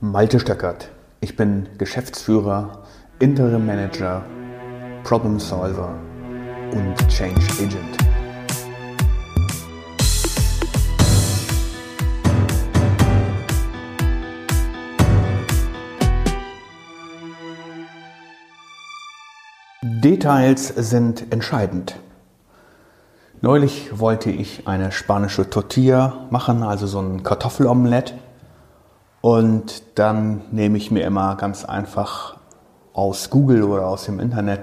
Malte Stöckert. Ich bin Geschäftsführer, Interim Manager, Problem Solver und Change Agent. Details sind entscheidend. Neulich wollte ich eine spanische Tortilla machen, also so ein Kartoffelomelett. Und dann nehme ich mir immer ganz einfach aus Google oder aus dem Internet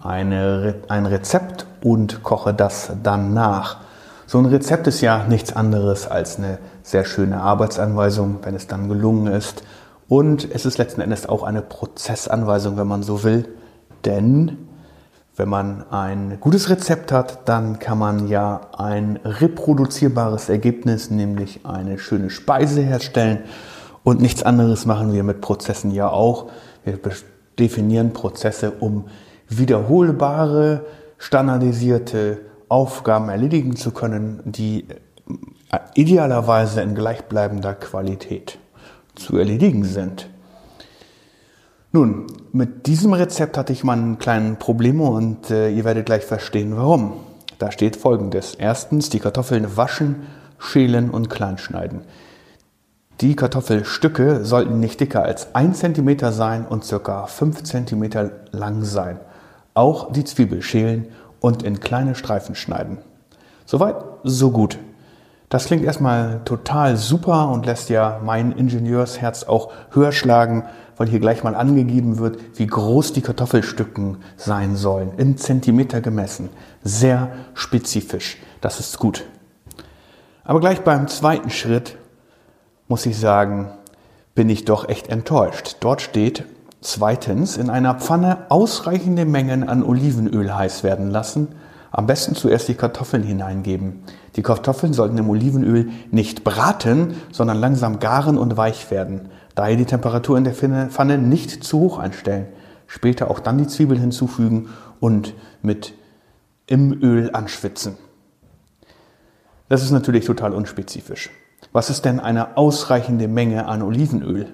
eine, ein Rezept und koche das dann nach. So ein Rezept ist ja nichts anderes als eine sehr schöne Arbeitsanweisung, wenn es dann gelungen ist. Und es ist letzten Endes auch eine Prozessanweisung, wenn man so will. Denn wenn man ein gutes Rezept hat, dann kann man ja ein reproduzierbares Ergebnis, nämlich eine schöne Speise herstellen. Und nichts anderes machen wir mit Prozessen ja auch. Wir definieren Prozesse, um wiederholbare, standardisierte Aufgaben erledigen zu können, die äh, idealerweise in gleichbleibender Qualität zu erledigen sind. Nun, mit diesem Rezept hatte ich mal einen kleinen Probleme und äh, ihr werdet gleich verstehen, warum. Da steht folgendes. Erstens, die Kartoffeln waschen, schälen und kleinschneiden. Die Kartoffelstücke sollten nicht dicker als 1 cm sein und ca. 5 cm lang sein. Auch die Zwiebel schälen und in kleine Streifen schneiden. Soweit, so gut. Das klingt erstmal total super und lässt ja mein Ingenieursherz auch höher schlagen, weil hier gleich mal angegeben wird, wie groß die Kartoffelstücken sein sollen, in Zentimeter gemessen. Sehr spezifisch. Das ist gut. Aber gleich beim zweiten Schritt muss ich sagen, bin ich doch echt enttäuscht. Dort steht zweitens in einer Pfanne ausreichende Mengen an Olivenöl heiß werden lassen. Am besten zuerst die Kartoffeln hineingeben. Die Kartoffeln sollten im Olivenöl nicht braten, sondern langsam garen und weich werden. Daher die Temperatur in der Pfanne nicht zu hoch einstellen. Später auch dann die Zwiebeln hinzufügen und mit im Öl anschwitzen. Das ist natürlich total unspezifisch. Was ist denn eine ausreichende Menge an Olivenöl?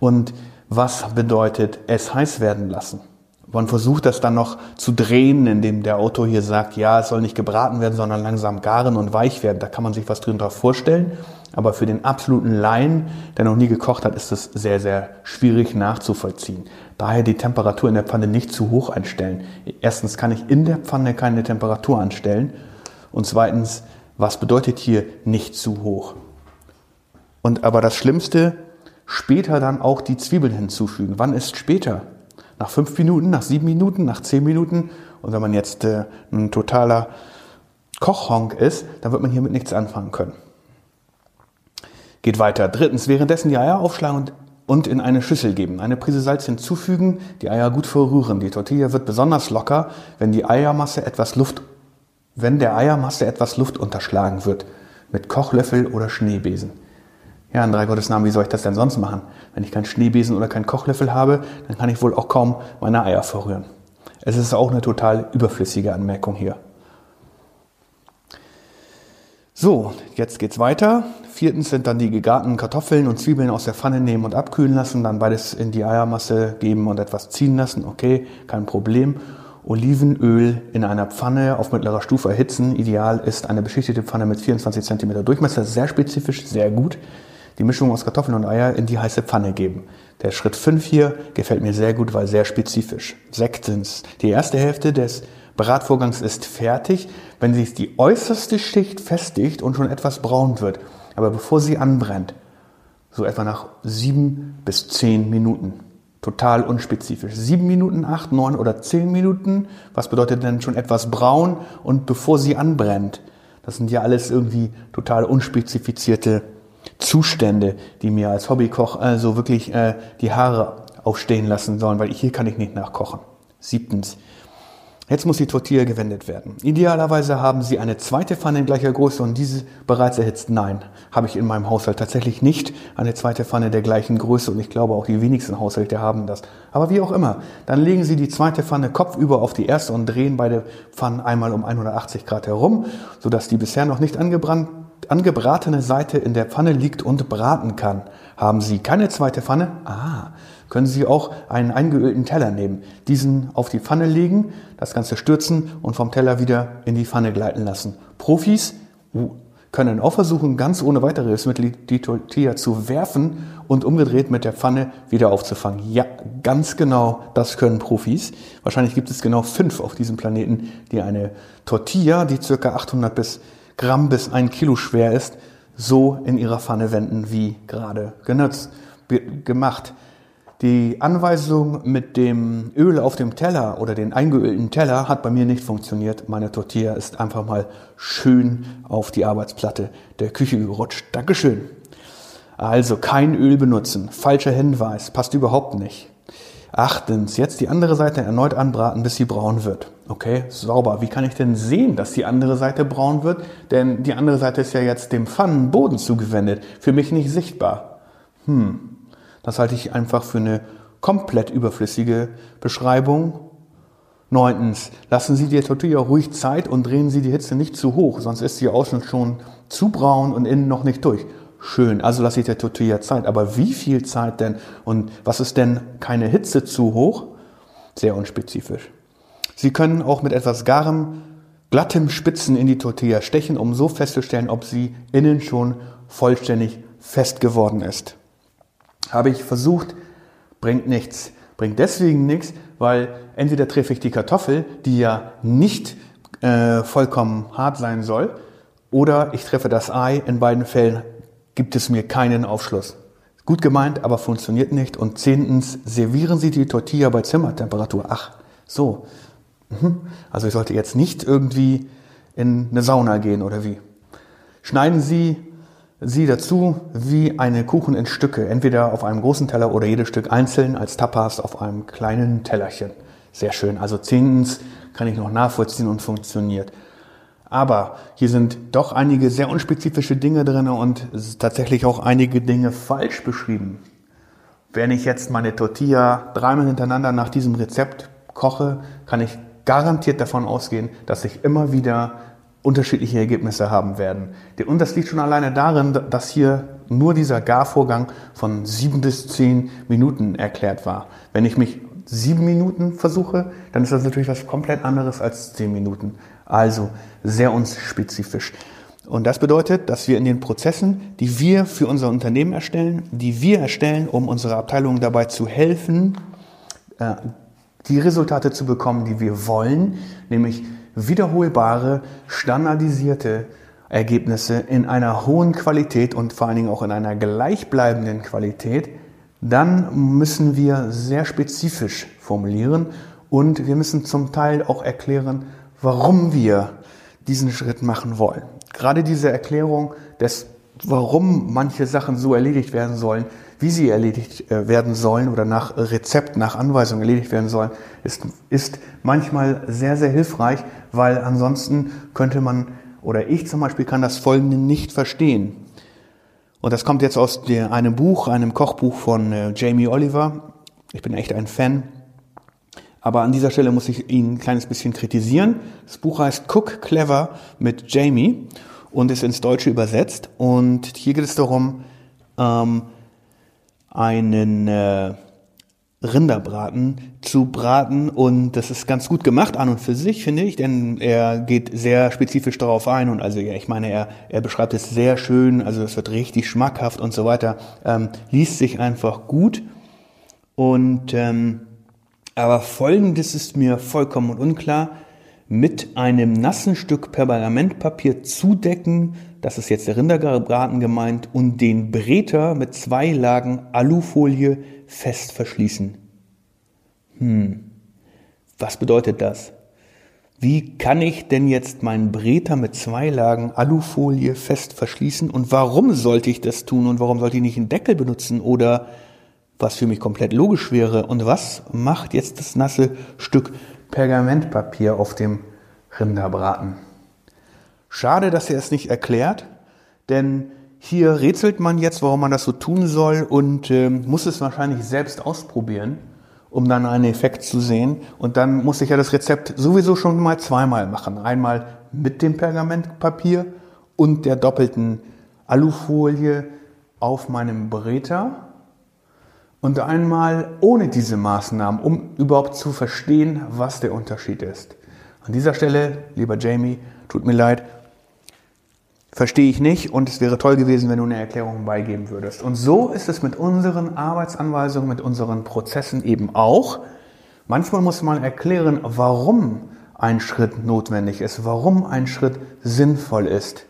Und was bedeutet es heiß werden lassen? Man versucht das dann noch zu drehen, indem der Autor hier sagt, ja, es soll nicht gebraten werden, sondern langsam garen und weich werden. Da kann man sich was drin drauf vorstellen. Aber für den absoluten Laien, der noch nie gekocht hat, ist es sehr, sehr schwierig nachzuvollziehen. Daher die Temperatur in der Pfanne nicht zu hoch einstellen. Erstens kann ich in der Pfanne keine Temperatur anstellen. Und zweitens was bedeutet hier nicht zu hoch? Und aber das Schlimmste, später dann auch die Zwiebeln hinzufügen. Wann ist später? Nach fünf Minuten, nach sieben Minuten, nach zehn Minuten? Und wenn man jetzt äh, ein totaler Kochhonk ist, dann wird man hiermit nichts anfangen können. Geht weiter. Drittens, währenddessen die Eier aufschlagen und, und in eine Schüssel geben. Eine Prise Salz hinzufügen, die Eier gut verrühren. Die Tortilla wird besonders locker, wenn die Eiermasse etwas Luft wenn der Eiermasse etwas Luft unterschlagen wird, mit Kochlöffel oder Schneebesen. Ja, in drei Gottes Namen, wie soll ich das denn sonst machen? Wenn ich keinen Schneebesen oder keinen Kochlöffel habe, dann kann ich wohl auch kaum meine Eier verrühren. Es ist auch eine total überflüssige Anmerkung hier. So, jetzt geht's weiter. Viertens sind dann die gegarten Kartoffeln und Zwiebeln aus der Pfanne nehmen und abkühlen lassen, dann beides in die Eiermasse geben und etwas ziehen lassen. Okay, kein Problem. Olivenöl in einer Pfanne auf mittlerer Stufe erhitzen. Ideal ist eine beschichtete Pfanne mit 24 cm Durchmesser, sehr spezifisch, sehr gut. Die Mischung aus Kartoffeln und Eier in die heiße Pfanne geben. Der Schritt 5 hier gefällt mir sehr gut, weil sehr spezifisch. Sechstens, die erste Hälfte des Bratvorgangs ist fertig, wenn sich die äußerste Schicht festigt und schon etwas braun wird. Aber bevor sie anbrennt, so etwa nach sieben bis zehn Minuten. Total unspezifisch. Sieben Minuten, acht, neun oder zehn Minuten. Was bedeutet denn schon etwas braun und bevor sie anbrennt? Das sind ja alles irgendwie total unspezifizierte Zustände, die mir als Hobbykoch also wirklich äh, die Haare aufstehen lassen sollen, weil hier kann ich nicht nachkochen. Siebtens, Jetzt muss die Tortilla gewendet werden. Idealerweise haben Sie eine zweite Pfanne in gleicher Größe und diese bereits erhitzt. Nein, habe ich in meinem Haushalt tatsächlich nicht eine zweite Pfanne der gleichen Größe und ich glaube auch die wenigsten Haushalte haben das. Aber wie auch immer, dann legen Sie die zweite Pfanne kopfüber auf die erste und drehen beide Pfannen einmal um 180 Grad herum, sodass die bisher noch nicht angebrannt angebratene Seite in der Pfanne liegt und braten kann. Haben Sie keine zweite Pfanne? Ah, können Sie auch einen eingeölten Teller nehmen, diesen auf die Pfanne legen, das Ganze stürzen und vom Teller wieder in die Pfanne gleiten lassen. Profis uh, können auch versuchen, ganz ohne weitere Hilfsmittel die Tortilla zu werfen und umgedreht mit der Pfanne wieder aufzufangen. Ja, ganz genau, das können Profis. Wahrscheinlich gibt es genau fünf auf diesem Planeten, die eine Tortilla, die circa 800 bis Gramm bis ein Kilo schwer ist, so in ihrer Pfanne wenden, wie gerade genutzt, gemacht. Die Anweisung mit dem Öl auf dem Teller oder den eingeölten Teller hat bei mir nicht funktioniert. Meine Tortilla ist einfach mal schön auf die Arbeitsplatte der Küche gerutscht. Dankeschön. Also kein Öl benutzen. Falscher Hinweis. Passt überhaupt nicht. Achtens, jetzt die andere Seite erneut anbraten, bis sie braun wird. Okay, sauber. Wie kann ich denn sehen, dass die andere Seite braun wird? Denn die andere Seite ist ja jetzt dem Pfannenboden zugewendet. Für mich nicht sichtbar. Hm, das halte ich einfach für eine komplett überflüssige Beschreibung. Neuntens, lassen Sie die Tortilla ruhig Zeit und drehen Sie die Hitze nicht zu hoch, sonst ist sie außen schon zu braun und innen noch nicht durch. Schön, also lasse ich der Tortilla Zeit. Aber wie viel Zeit denn? Und was ist denn keine Hitze zu hoch? Sehr unspezifisch. Sie können auch mit etwas garem, glattem Spitzen in die Tortilla stechen, um so festzustellen, ob sie innen schon vollständig fest geworden ist. Habe ich versucht, bringt nichts. Bringt deswegen nichts, weil entweder treffe ich die Kartoffel, die ja nicht äh, vollkommen hart sein soll, oder ich treffe das Ei. In beiden Fällen gibt es mir keinen Aufschluss. Gut gemeint, aber funktioniert nicht. Und zehntens, servieren Sie die Tortilla bei Zimmertemperatur. Ach, so. Mhm. Also ich sollte jetzt nicht irgendwie in eine Sauna gehen oder wie. Schneiden Sie sie dazu wie eine Kuchen in Stücke, entweder auf einem großen Teller oder jedes Stück einzeln als Tapas auf einem kleinen Tellerchen. Sehr schön. Also zehntens kann ich noch nachvollziehen und funktioniert. Aber hier sind doch einige sehr unspezifische Dinge drin und tatsächlich auch einige Dinge falsch beschrieben. Wenn ich jetzt meine Tortilla dreimal hintereinander nach diesem Rezept koche, kann ich garantiert davon ausgehen, dass ich immer wieder unterschiedliche Ergebnisse haben werden. Und das liegt schon alleine darin, dass hier nur dieser Garvorgang von sieben bis zehn Minuten erklärt war. Wenn ich mich sieben Minuten versuche, dann ist das natürlich was komplett anderes als zehn Minuten. Also sehr unspezifisch. Und das bedeutet, dass wir in den Prozessen, die wir für unser Unternehmen erstellen, die wir erstellen, um unsere Abteilungen dabei zu helfen, äh, die Resultate zu bekommen, die wir wollen, nämlich wiederholbare, standardisierte Ergebnisse in einer hohen Qualität und vor allen Dingen auch in einer gleichbleibenden Qualität, dann müssen wir sehr spezifisch formulieren und wir müssen zum Teil auch erklären, warum wir diesen Schritt machen wollen. Gerade diese Erklärung des, warum manche Sachen so erledigt werden sollen, wie sie erledigt äh, werden sollen oder nach Rezept, nach Anweisung erledigt werden sollen, ist, ist manchmal sehr, sehr hilfreich, weil ansonsten könnte man oder ich zum Beispiel kann das Folgende nicht verstehen. Und das kommt jetzt aus einem Buch, einem Kochbuch von äh, Jamie Oliver. Ich bin echt ein Fan. Aber an dieser Stelle muss ich ihn ein kleines bisschen kritisieren. Das Buch heißt Cook Clever mit Jamie und ist ins Deutsche übersetzt. Und hier geht es darum, ähm, einen äh, Rinderbraten zu braten. Und das ist ganz gut gemacht an und für sich, finde ich, denn er geht sehr spezifisch darauf ein. Und also ja, ich meine, er, er beschreibt es sehr schön, also es wird richtig schmackhaft und so weiter, ähm, liest sich einfach gut. Und ähm, aber folgendes ist mir vollkommen unklar, mit einem nassen Stück Pergamentpapier zudecken, das ist jetzt der Rinderbraten gemeint, und den Breter mit zwei Lagen Alufolie fest verschließen. Hm, was bedeutet das? Wie kann ich denn jetzt meinen Breter mit zwei Lagen Alufolie fest verschließen und warum sollte ich das tun und warum sollte ich nicht einen Deckel benutzen oder was für mich komplett logisch wäre und was macht jetzt das nasse Stück Pergamentpapier auf dem Rinderbraten? Schade, dass er es nicht erklärt, denn hier rätselt man jetzt, warum man das so tun soll und äh, muss es wahrscheinlich selbst ausprobieren, um dann einen Effekt zu sehen. Und dann muss ich ja das Rezept sowieso schon mal zweimal machen. Einmal mit dem Pergamentpapier und der doppelten Alufolie auf meinem Breter und einmal ohne diese Maßnahmen, um überhaupt zu verstehen, was der Unterschied ist. An dieser Stelle, lieber Jamie, tut mir leid, verstehe ich nicht und es wäre toll gewesen, wenn du eine Erklärung beigeben würdest. Und so ist es mit unseren Arbeitsanweisungen, mit unseren Prozessen eben auch. Manchmal muss man erklären, warum ein Schritt notwendig ist, warum ein Schritt sinnvoll ist.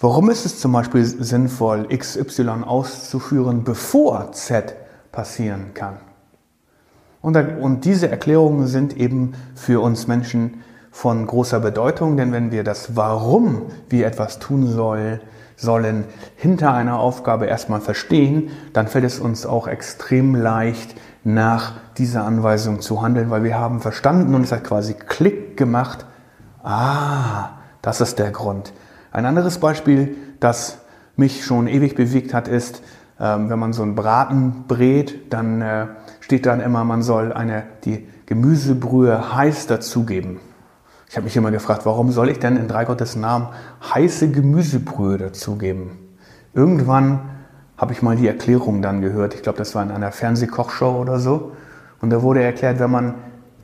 Warum ist es zum Beispiel sinnvoll, XY auszuführen, bevor Z passieren kann? Und, und diese Erklärungen sind eben für uns Menschen von großer Bedeutung, denn wenn wir das Warum wir etwas tun soll, sollen hinter einer Aufgabe erstmal verstehen, dann fällt es uns auch extrem leicht, nach dieser Anweisung zu handeln, weil wir haben verstanden und es hat quasi Klick gemacht. Ah, das ist der Grund. Ein anderes Beispiel, das mich schon ewig bewegt hat, ist, ähm, wenn man so einen Braten brät, dann äh, steht dann immer, man soll eine, die Gemüsebrühe heiß dazugeben. Ich habe mich immer gefragt, warum soll ich denn in drei Gottes Namen heiße Gemüsebrühe dazugeben? Irgendwann habe ich mal die Erklärung dann gehört. Ich glaube, das war in einer Fernsehkochshow oder so. Und da wurde erklärt, wenn man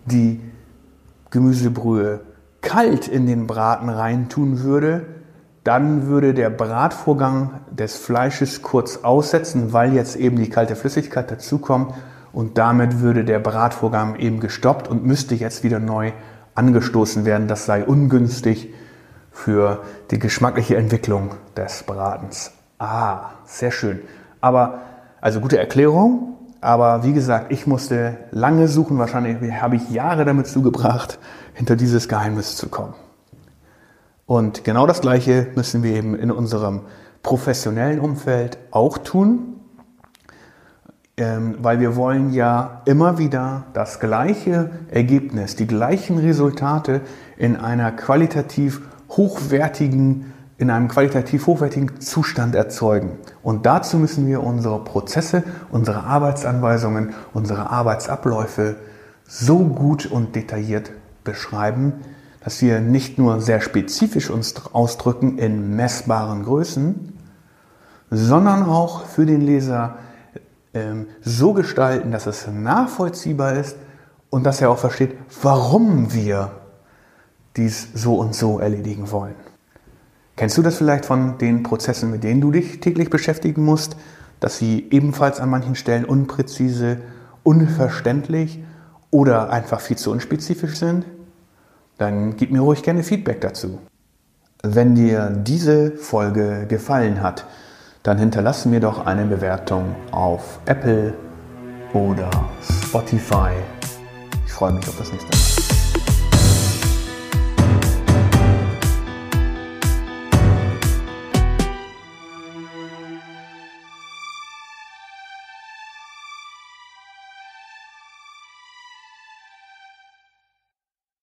die Gemüsebrühe kalt in den Braten reintun würde, dann würde der Bratvorgang des Fleisches kurz aussetzen, weil jetzt eben die kalte Flüssigkeit dazukommt und damit würde der Bratvorgang eben gestoppt und müsste jetzt wieder neu angestoßen werden. Das sei ungünstig für die geschmackliche Entwicklung des Bratens. Ah, sehr schön. Aber, also gute Erklärung. Aber wie gesagt, ich musste lange suchen. Wahrscheinlich habe ich Jahre damit zugebracht, hinter dieses Geheimnis zu kommen. Und genau das Gleiche müssen wir eben in unserem professionellen Umfeld auch tun. Ähm, weil wir wollen ja immer wieder das gleiche Ergebnis, die gleichen Resultate in einer qualitativ hochwertigen, in einem qualitativ hochwertigen Zustand erzeugen. Und dazu müssen wir unsere Prozesse, unsere Arbeitsanweisungen, unsere Arbeitsabläufe so gut und detailliert beschreiben, dass wir nicht nur sehr spezifisch uns ausdrücken in messbaren Größen, sondern auch für den Leser ähm, so gestalten, dass es nachvollziehbar ist und dass er auch versteht, warum wir dies so und so erledigen wollen. Kennst du das vielleicht von den Prozessen, mit denen du dich täglich beschäftigen musst, dass sie ebenfalls an manchen Stellen unpräzise, unverständlich oder einfach viel zu unspezifisch sind? Dann gib mir ruhig gerne Feedback dazu. Wenn dir diese Folge gefallen hat, dann hinterlasse mir doch eine Bewertung auf Apple oder Spotify. Ich freue mich auf das nächste Mal.